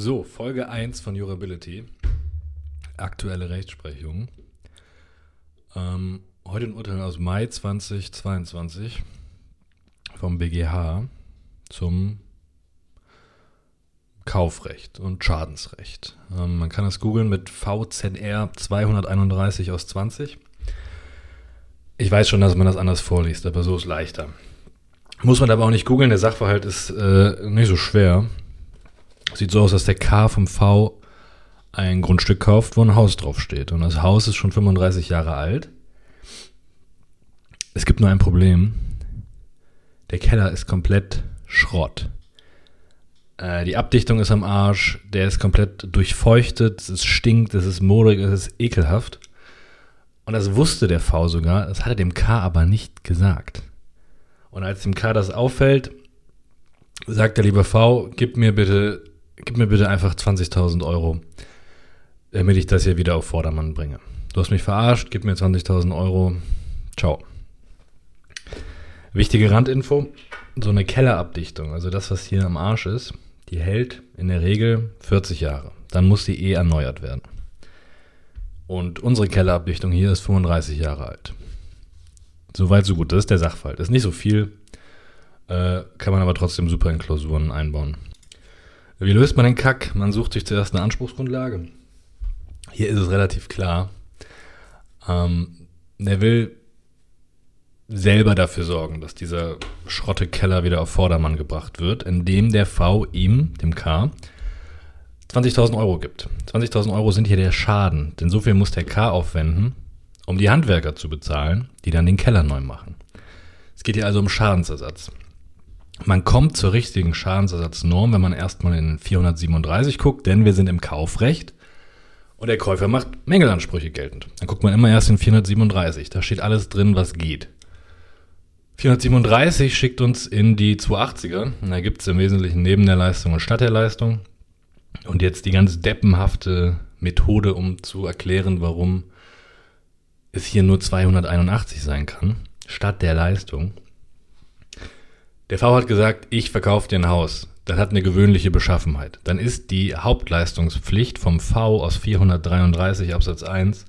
So, Folge 1 von Jurability. Aktuelle Rechtsprechung. Ähm, heute ein Urteil aus Mai 2022 vom BGH zum Kaufrecht und Schadensrecht. Ähm, man kann das googeln mit VZR 231 aus 20. Ich weiß schon, dass man das anders vorliest, aber so ist leichter. Muss man aber auch nicht googeln, der Sachverhalt ist äh, nicht so schwer. Sieht so aus, dass der K vom V ein Grundstück kauft, wo ein Haus draufsteht. Und das Haus ist schon 35 Jahre alt. Es gibt nur ein Problem. Der Keller ist komplett Schrott. Äh, die Abdichtung ist am Arsch. Der ist komplett durchfeuchtet. Es stinkt, es ist modrig, es ist ekelhaft. Und das wusste der V sogar. Das hat er dem K aber nicht gesagt. Und als dem K das auffällt, sagt der liebe V, gib mir bitte gib mir bitte einfach 20.000 Euro, damit ich das hier wieder auf Vordermann bringe. Du hast mich verarscht, gib mir 20.000 Euro. Ciao. Wichtige Randinfo, so eine Kellerabdichtung, also das, was hier am Arsch ist, die hält in der Regel 40 Jahre. Dann muss die eh erneuert werden. Und unsere Kellerabdichtung hier ist 35 Jahre alt. Soweit, so gut. Das ist der. Das ist nicht so viel, äh, kann man aber trotzdem super in Klausuren einbauen. Wie löst man den Kack? Man sucht sich zuerst eine Anspruchsgrundlage. Hier ist es relativ klar. Ähm, er will selber dafür sorgen, dass dieser Schrottekeller wieder auf Vordermann gebracht wird, indem der V ihm, dem K, 20.000 Euro gibt. 20.000 Euro sind hier der Schaden, denn so viel muss der K aufwenden, um die Handwerker zu bezahlen, die dann den Keller neu machen. Es geht hier also um Schadensersatz. Man kommt zur richtigen Schadensersatznorm, wenn man erstmal in 437 guckt, denn wir sind im Kaufrecht und der Käufer macht Mängelansprüche geltend. Dann guckt man immer erst in 437, da steht alles drin, was geht. 437 schickt uns in die 280er, und da gibt es im Wesentlichen neben der Leistung und statt der Leistung. Und jetzt die ganz deppenhafte Methode, um zu erklären, warum es hier nur 281 sein kann, statt der Leistung. Der V hat gesagt, ich verkaufe dir ein Haus. Das hat eine gewöhnliche Beschaffenheit. Dann ist die Hauptleistungspflicht vom V aus 433 Absatz 1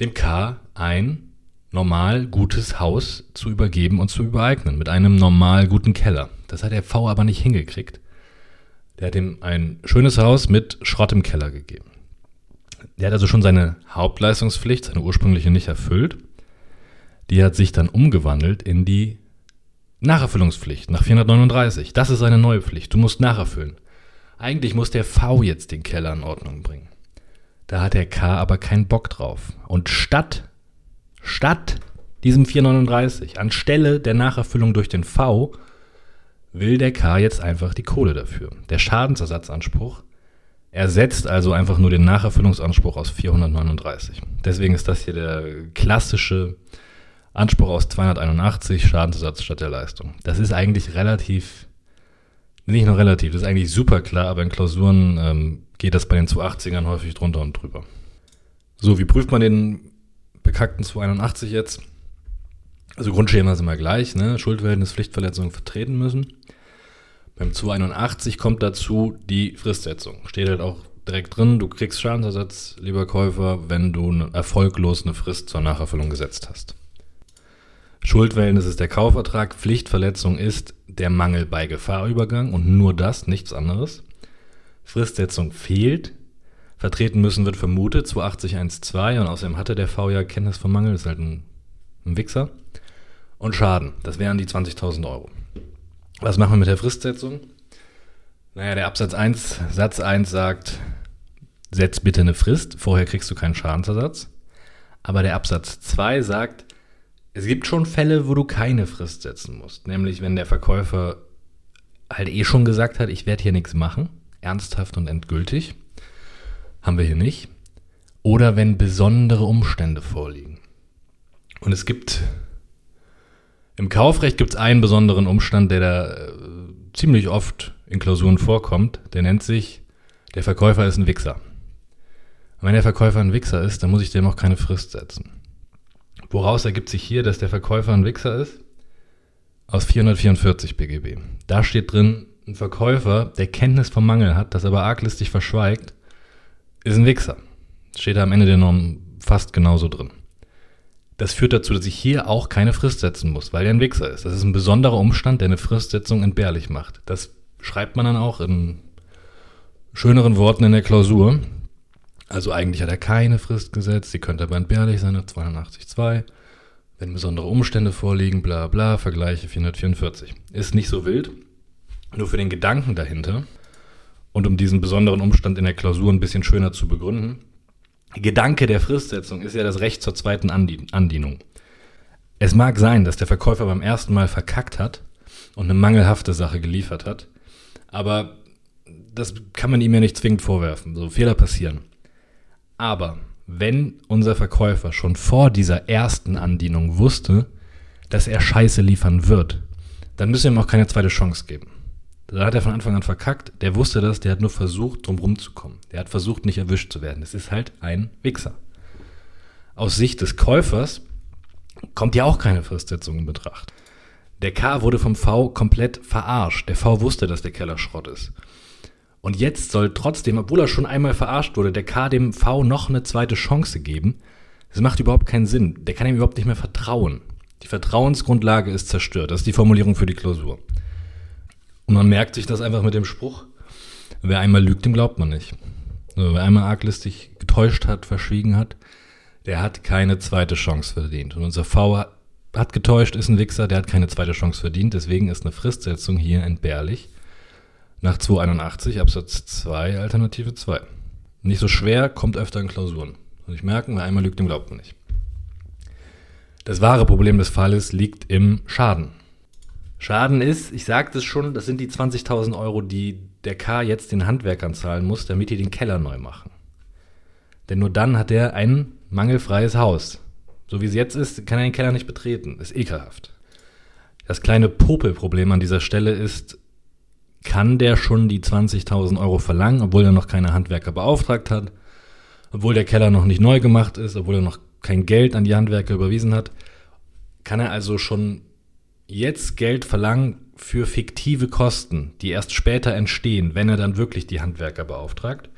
dem K ein normal gutes Haus zu übergeben und zu übereignen mit einem normal guten Keller. Das hat der V aber nicht hingekriegt. Der hat ihm ein schönes Haus mit Schrott im Keller gegeben. Der hat also schon seine Hauptleistungspflicht, seine ursprüngliche nicht erfüllt. Die hat sich dann umgewandelt in die Nacherfüllungspflicht nach 439. Das ist eine neue Pflicht. Du musst nacherfüllen. Eigentlich muss der V jetzt den Keller in Ordnung bringen. Da hat der K aber keinen Bock drauf. Und statt, statt diesem 439, anstelle der Nacherfüllung durch den V, will der K jetzt einfach die Kohle dafür. Der Schadensersatzanspruch ersetzt also einfach nur den Nacherfüllungsanspruch aus 439. Deswegen ist das hier der klassische Anspruch aus 281, Schadensersatz statt der Leistung. Das ist eigentlich relativ, nicht nur relativ, das ist eigentlich super klar, aber in Klausuren ähm, geht das bei den 280ern häufig drunter und drüber. So, wie prüft man den bekackten 281 jetzt? Also Grundschema ist immer gleich, ne? Schuldverhältnis, Pflichtverletzung vertreten müssen. Beim 281 kommt dazu die Fristsetzung. Steht halt auch direkt drin, du kriegst Schadensersatz, lieber Käufer, wenn du erfolglos eine Frist zur Nacherfüllung gesetzt hast. Schuldverhältnis ist der Kaufvertrag, Pflichtverletzung ist der Mangel bei Gefahrübergang und nur das, nichts anderes. Fristsetzung fehlt. Vertreten müssen wird vermutet, 28012 und außerdem hatte der V ja Kenntnis vom Mangel, ist halt ein, ein Wichser. Und Schaden, das wären die 20.000 Euro. Was machen wir mit der Fristsetzung? Naja, der Absatz 1, Satz 1 sagt, setz bitte eine Frist, vorher kriegst du keinen Schadensersatz. Aber der Absatz 2 sagt, es gibt schon Fälle, wo du keine Frist setzen musst. Nämlich, wenn der Verkäufer halt eh schon gesagt hat, ich werde hier nichts machen, ernsthaft und endgültig. Haben wir hier nicht. Oder wenn besondere Umstände vorliegen. Und es gibt im Kaufrecht gibt es einen besonderen Umstand, der da äh, ziemlich oft in Klausuren vorkommt. Der nennt sich, der Verkäufer ist ein Wichser. Und wenn der Verkäufer ein Wichser ist, dann muss ich dem auch keine Frist setzen. Woraus ergibt sich hier, dass der Verkäufer ein Wichser ist? Aus 444 BGB. Da steht drin, Ein Verkäufer, der Kenntnis vom Mangel hat, das aber arglistig verschweigt, ist ein Wichser. Steht da am Ende der Norm fast genauso drin. Das führt dazu, dass ich hier auch keine Frist setzen muss, weil er ein Wichser ist. Das ist ein besonderer Umstand, der eine Fristsetzung entbehrlich macht. Das schreibt man dann auch in schöneren Worten in der Klausur. Also eigentlich hat er keine Frist gesetzt, sie könnte aber entbehrlich sein, 282, wenn besondere Umstände vorliegen, bla bla, Vergleiche 444. Ist nicht so wild, nur für den Gedanken dahinter und um diesen besonderen Umstand in der Klausur ein bisschen schöner zu begründen. Gedanke der Fristsetzung ist ja das Recht zur zweiten Andienung. Es mag sein, dass der Verkäufer beim ersten Mal verkackt hat und eine mangelhafte Sache geliefert hat, aber das kann man ihm ja nicht zwingend vorwerfen. So Fehler passieren. Aber wenn unser Verkäufer schon vor dieser ersten Andienung wusste, dass er Scheiße liefern wird, dann müssen wir ihm auch keine zweite Chance geben. Da hat er von Anfang an verkackt. Der wusste das, der hat nur versucht, drum rumzukommen. Der hat versucht, nicht erwischt zu werden. Das ist halt ein Wichser. Aus Sicht des Käufers kommt ja auch keine Fristsetzung in Betracht. Der K wurde vom V komplett verarscht. Der V wusste, dass der Keller Schrott ist. Und jetzt soll trotzdem, obwohl er schon einmal verarscht wurde, der K dem V noch eine zweite Chance geben. Das macht überhaupt keinen Sinn. Der kann ihm überhaupt nicht mehr vertrauen. Die Vertrauensgrundlage ist zerstört. Das ist die Formulierung für die Klausur. Und man merkt sich das einfach mit dem Spruch, wer einmal lügt, dem glaubt man nicht. Also wer einmal arglistig getäuscht hat, verschwiegen hat, der hat keine zweite Chance verdient. Und unser V hat getäuscht, ist ein Wichser, der hat keine zweite Chance verdient. Deswegen ist eine Fristsetzung hier entbehrlich. Nach 281 Absatz 2 Alternative 2. Nicht so schwer, kommt öfter in Klausuren. Und ich merke, wer einmal lügt, dem glaubt man nicht. Das wahre Problem des Falles liegt im Schaden. Schaden ist, ich sagte es schon, das sind die 20.000 Euro, die der K jetzt den Handwerkern zahlen muss, damit die den Keller neu machen. Denn nur dann hat er ein mangelfreies Haus. So wie es jetzt ist, kann er den Keller nicht betreten. Ist ekelhaft. Das kleine Popelproblem an dieser Stelle ist, kann der schon die 20.000 Euro verlangen, obwohl er noch keine Handwerker beauftragt hat, obwohl der Keller noch nicht neu gemacht ist, obwohl er noch kein Geld an die Handwerker überwiesen hat, kann er also schon jetzt Geld verlangen für fiktive Kosten, die erst später entstehen, wenn er dann wirklich die Handwerker beauftragt?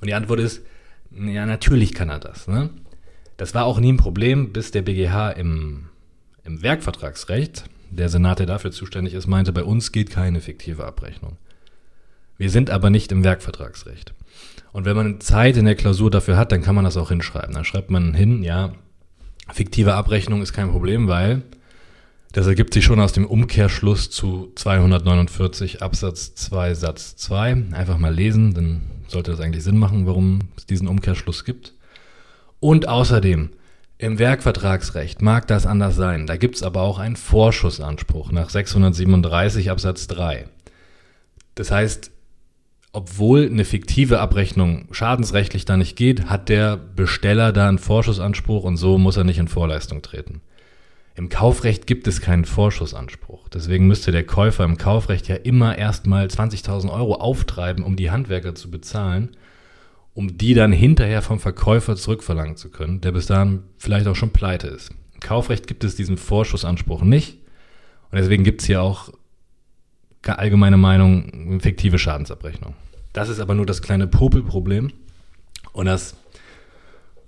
Und die Antwort ist, ja, natürlich kann er das. Ne? Das war auch nie ein Problem, bis der BGH im, im Werkvertragsrecht, der Senat, der dafür zuständig ist, meinte, bei uns geht keine fiktive Abrechnung. Wir sind aber nicht im Werkvertragsrecht. Und wenn man Zeit in der Klausur dafür hat, dann kann man das auch hinschreiben. Dann schreibt man hin, ja, fiktive Abrechnung ist kein Problem, weil das ergibt sich schon aus dem Umkehrschluss zu 249 Absatz 2 Satz 2. Einfach mal lesen, dann sollte das eigentlich Sinn machen, warum es diesen Umkehrschluss gibt. Und außerdem, im Werkvertragsrecht mag das anders sein. Da gibt es aber auch einen Vorschussanspruch nach 637 Absatz 3. Das heißt, obwohl eine fiktive Abrechnung schadensrechtlich da nicht geht, hat der Besteller da einen Vorschussanspruch und so muss er nicht in Vorleistung treten. Im Kaufrecht gibt es keinen Vorschussanspruch. Deswegen müsste der Käufer im Kaufrecht ja immer erstmal 20.000 Euro auftreiben, um die Handwerker zu bezahlen, um die dann hinterher vom Verkäufer zurückverlangen zu können, der bis dahin vielleicht auch schon pleite ist. Im Kaufrecht gibt es diesen Vorschussanspruch nicht. Und deswegen gibt es hier auch allgemeine Meinung, fiktive Schadensabrechnung. Das ist aber nur das kleine Popelproblem. Und das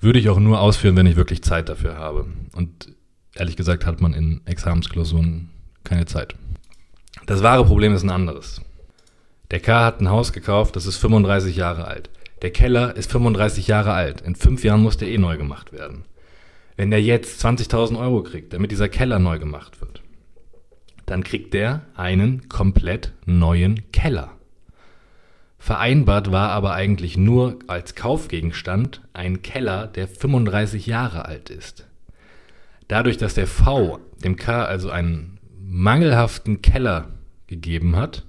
würde ich auch nur ausführen, wenn ich wirklich Zeit dafür habe. Und ehrlich gesagt hat man in Examensklausuren keine Zeit. Das wahre Problem ist ein anderes. Der K hat ein Haus gekauft, das ist 35 Jahre alt. Der Keller ist 35 Jahre alt. In fünf Jahren muss der eh neu gemacht werden. Wenn der jetzt 20.000 Euro kriegt, damit dieser Keller neu gemacht wird, dann kriegt der einen komplett neuen Keller. Vereinbart war aber eigentlich nur als Kaufgegenstand ein Keller, der 35 Jahre alt ist. Dadurch, dass der V dem K also einen mangelhaften Keller gegeben hat,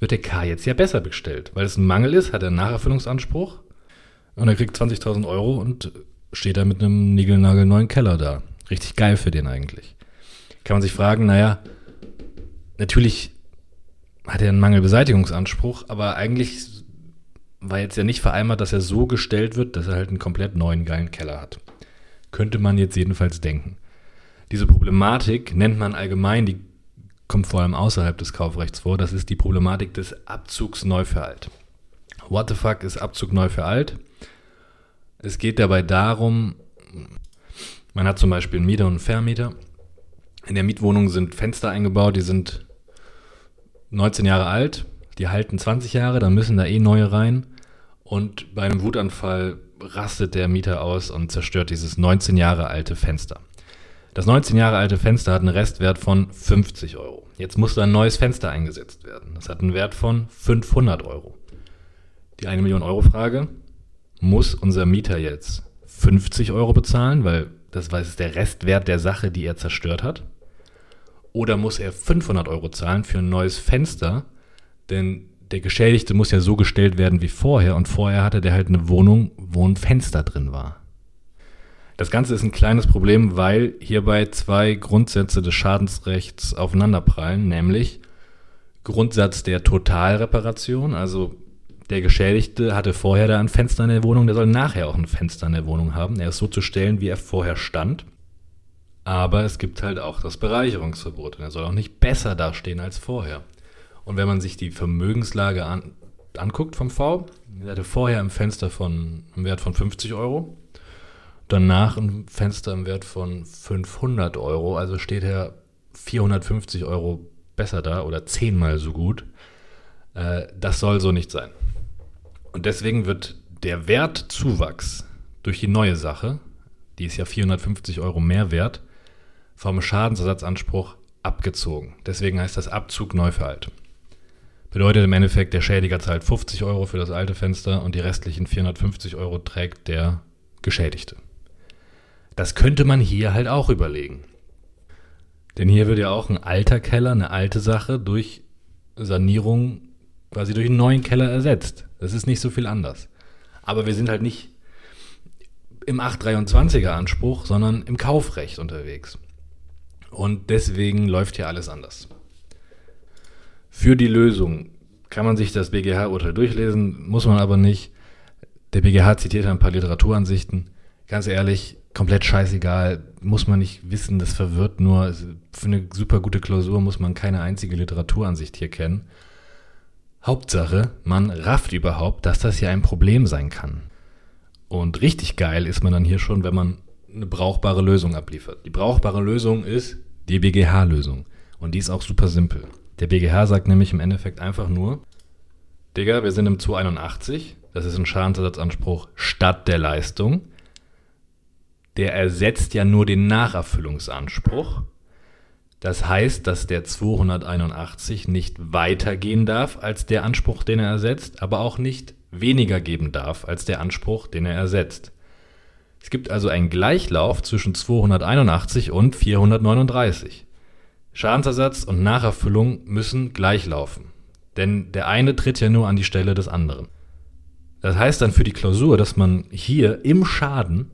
wird der K jetzt ja besser bestellt. Weil es ein Mangel ist, hat er einen Nacherfüllungsanspruch und er kriegt 20.000 Euro und steht da mit einem niegelnagelneuen Keller da. Richtig geil für den eigentlich. Kann man sich fragen, naja, natürlich hat er einen Mangelbeseitigungsanspruch, aber eigentlich war jetzt ja nicht vereinbart, dass er so gestellt wird, dass er halt einen komplett neuen geilen Keller hat. Könnte man jetzt jedenfalls denken. Diese Problematik nennt man allgemein die kommt vor allem außerhalb des Kaufrechts vor. Das ist die Problematik des Abzugs neu für alt. What the fuck ist Abzug neu für alt? Es geht dabei darum, man hat zum Beispiel einen Mieter und einen Vermieter. In der Mietwohnung sind Fenster eingebaut, die sind 19 Jahre alt, die halten 20 Jahre, dann müssen da eh neue rein. Und bei einem Wutanfall rastet der Mieter aus und zerstört dieses 19 Jahre alte Fenster. Das 19 Jahre alte Fenster hat einen Restwert von 50 Euro. Jetzt muss da ein neues Fenster eingesetzt werden. Das hat einen Wert von 500 Euro. Die 1 Million Euro Frage, muss unser Mieter jetzt 50 Euro bezahlen, weil das ist der Restwert der Sache, die er zerstört hat? Oder muss er 500 Euro zahlen für ein neues Fenster? Denn der Geschädigte muss ja so gestellt werden wie vorher und vorher hatte der halt eine Wohnung, wo ein Fenster drin war. Das Ganze ist ein kleines Problem, weil hierbei zwei Grundsätze des Schadensrechts aufeinanderprallen, nämlich Grundsatz der Totalreparation, also der Geschädigte hatte vorher da ein Fenster in der Wohnung, der soll nachher auch ein Fenster in der Wohnung haben. Er ist so zu stellen, wie er vorher stand. Aber es gibt halt auch das Bereicherungsverbot und er soll auch nicht besser dastehen als vorher. Und wenn man sich die Vermögenslage an, anguckt vom V, er hatte vorher ein Fenster von einem Wert von 50 Euro, danach ein Fenster im Wert von 500 Euro, also steht er 450 Euro besser da oder zehnmal so gut. Äh, das soll so nicht sein. Und deswegen wird der Wertzuwachs durch die neue Sache, die ist ja 450 Euro mehr wert, vom Schadensersatzanspruch abgezogen. Deswegen heißt das Abzug neu für alt. Bedeutet im Endeffekt, der Schädiger zahlt 50 Euro für das alte Fenster und die restlichen 450 Euro trägt der Geschädigte. Das könnte man hier halt auch überlegen. Denn hier wird ja auch ein alter Keller, eine alte Sache durch Sanierung quasi durch einen neuen Keller ersetzt. Das ist nicht so viel anders. Aber wir sind halt nicht im 823er Anspruch, sondern im Kaufrecht unterwegs. Und deswegen läuft hier alles anders. Für die Lösung kann man sich das BGH-Urteil durchlesen, muss man aber nicht. Der BGH zitiert ein paar Literaturansichten. Ganz ehrlich, komplett scheißegal, muss man nicht wissen, das verwirrt nur. Für eine super gute Klausur muss man keine einzige Literaturansicht hier kennen. Hauptsache, man rafft überhaupt, dass das hier ein Problem sein kann. Und richtig geil ist man dann hier schon, wenn man eine brauchbare Lösung abliefert. Die brauchbare Lösung ist die BGH-Lösung. Und die ist auch super simpel. Der BGH sagt nämlich im Endeffekt einfach nur, Digga, wir sind im 281, das ist ein Schadensersatzanspruch statt der Leistung. Der ersetzt ja nur den Nacherfüllungsanspruch. Das heißt, dass der 281 nicht weitergehen darf als der Anspruch, den er ersetzt, aber auch nicht weniger geben darf als der Anspruch, den er ersetzt. Es gibt also einen Gleichlauf zwischen 281 und 439. Schadensersatz und Nacherfüllung müssen gleichlaufen, denn der eine tritt ja nur an die Stelle des anderen. Das heißt dann für die Klausur, dass man hier im Schaden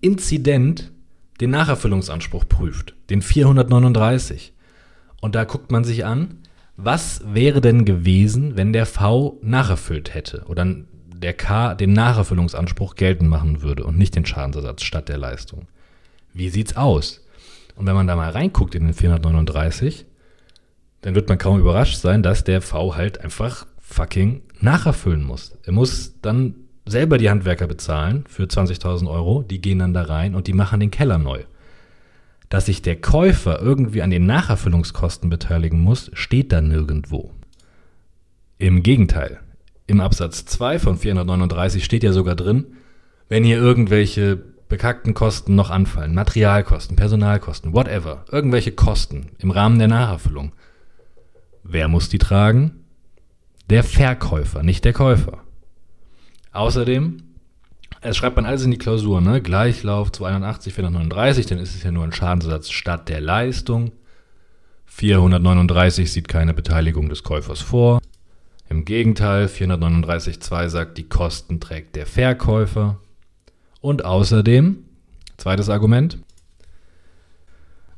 Inzident den Nacherfüllungsanspruch prüft, den 439. Und da guckt man sich an, was wäre denn gewesen, wenn der V nacherfüllt hätte oder der K den Nacherfüllungsanspruch geltend machen würde und nicht den Schadensersatz statt der Leistung. Wie sieht's aus? Und wenn man da mal reinguckt in den 439, dann wird man kaum überrascht sein, dass der V halt einfach fucking nacherfüllen muss. Er muss dann selber die Handwerker bezahlen für 20.000 Euro, die gehen dann da rein und die machen den Keller neu. Dass sich der Käufer irgendwie an den Nacherfüllungskosten beteiligen muss, steht da nirgendwo. Im Gegenteil, im Absatz 2 von 439 steht ja sogar drin, wenn hier irgendwelche bekackten Kosten noch anfallen, Materialkosten, Personalkosten, whatever, irgendwelche Kosten im Rahmen der Nacherfüllung, wer muss die tragen? Der Verkäufer, nicht der Käufer. Außerdem, es schreibt man alles in die Klausur, ne? Gleichlauf 281, 439, dann ist es ja nur ein Schadensersatz statt der Leistung. 439 sieht keine Beteiligung des Käufers vor. Im Gegenteil, 439.2 sagt, die Kosten trägt der Verkäufer. Und außerdem, zweites Argument,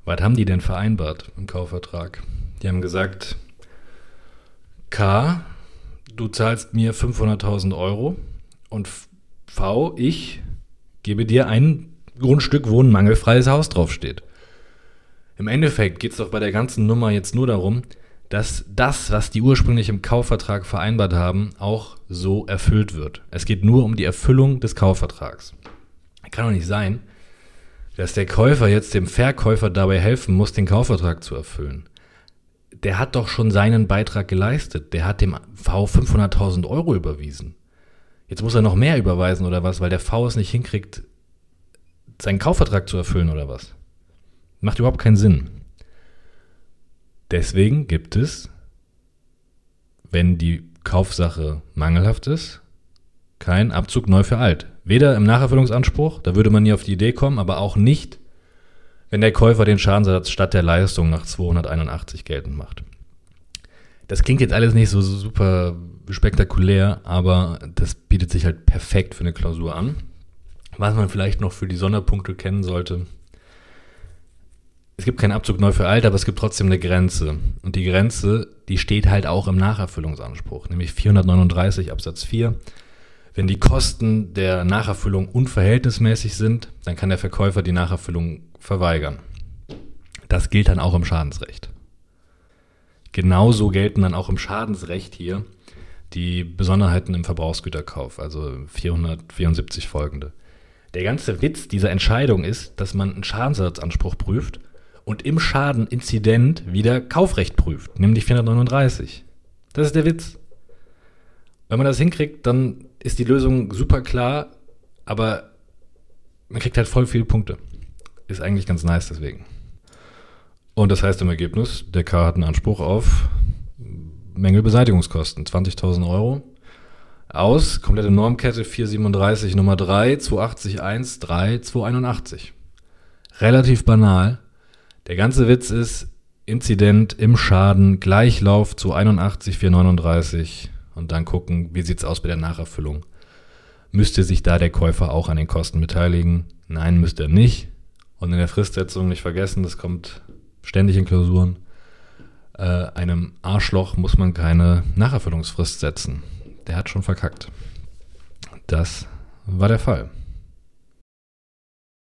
was haben die denn vereinbart im Kaufvertrag? Die haben gesagt, K, du zahlst mir 500.000 Euro und V, ich gebe dir ein Grundstück, wo ein mangelfreies Haus draufsteht. Im Endeffekt geht es doch bei der ganzen Nummer jetzt nur darum, dass das, was die ursprünglich im Kaufvertrag vereinbart haben, auch so erfüllt wird. Es geht nur um die Erfüllung des Kaufvertrags. Kann doch nicht sein, dass der Käufer jetzt dem Verkäufer dabei helfen muss, den Kaufvertrag zu erfüllen. Der hat doch schon seinen Beitrag geleistet. Der hat dem V 500.000 Euro überwiesen. Jetzt muss er noch mehr überweisen oder was, weil der V es nicht hinkriegt, seinen Kaufvertrag zu erfüllen oder was. Macht überhaupt keinen Sinn. Deswegen gibt es, wenn die Kaufsache mangelhaft ist, kein Abzug neu für alt. Weder im Nacherfüllungsanspruch, da würde man nie auf die Idee kommen, aber auch nicht, wenn der Käufer den Schadensersatz statt der Leistung nach 281 geltend macht. Das klingt jetzt alles nicht so super spektakulär, aber das bietet sich halt perfekt für eine Klausur an. Was man vielleicht noch für die Sonderpunkte kennen sollte, es gibt keinen Abzug neu für alt, aber es gibt trotzdem eine Grenze. Und die Grenze, die steht halt auch im Nacherfüllungsanspruch, nämlich 439 Absatz 4. Wenn die Kosten der Nacherfüllung unverhältnismäßig sind, dann kann der Verkäufer die Nacherfüllung verweigern. Das gilt dann auch im Schadensrecht. Genauso gelten dann auch im Schadensrecht hier die Besonderheiten im Verbrauchsgüterkauf, also 474 folgende. Der ganze Witz dieser Entscheidung ist, dass man einen Schadensersatzanspruch prüft und im Schadeninzident wieder Kaufrecht prüft, nämlich 439. Das ist der Witz. Wenn man das hinkriegt, dann ist die Lösung super klar, aber man kriegt halt voll viele Punkte. Ist eigentlich ganz nice deswegen. Und das heißt im Ergebnis, der K hat einen Anspruch auf Mängelbeseitigungskosten, 20.000 Euro. Aus, komplette Normkette 437 Nummer 3, 280 1, 3, 281. Relativ banal, der ganze Witz ist, Inzident im Schaden, Gleichlauf zu 81, 439 und dann gucken, wie sieht es aus bei der Nacherfüllung. Müsste sich da der Käufer auch an den Kosten beteiligen? Nein, müsste er nicht. Und in der Fristsetzung nicht vergessen, das kommt ständig in Klausuren. Äh, einem Arschloch muss man keine Nacherfüllungsfrist setzen. Der hat schon verkackt. Das war der Fall.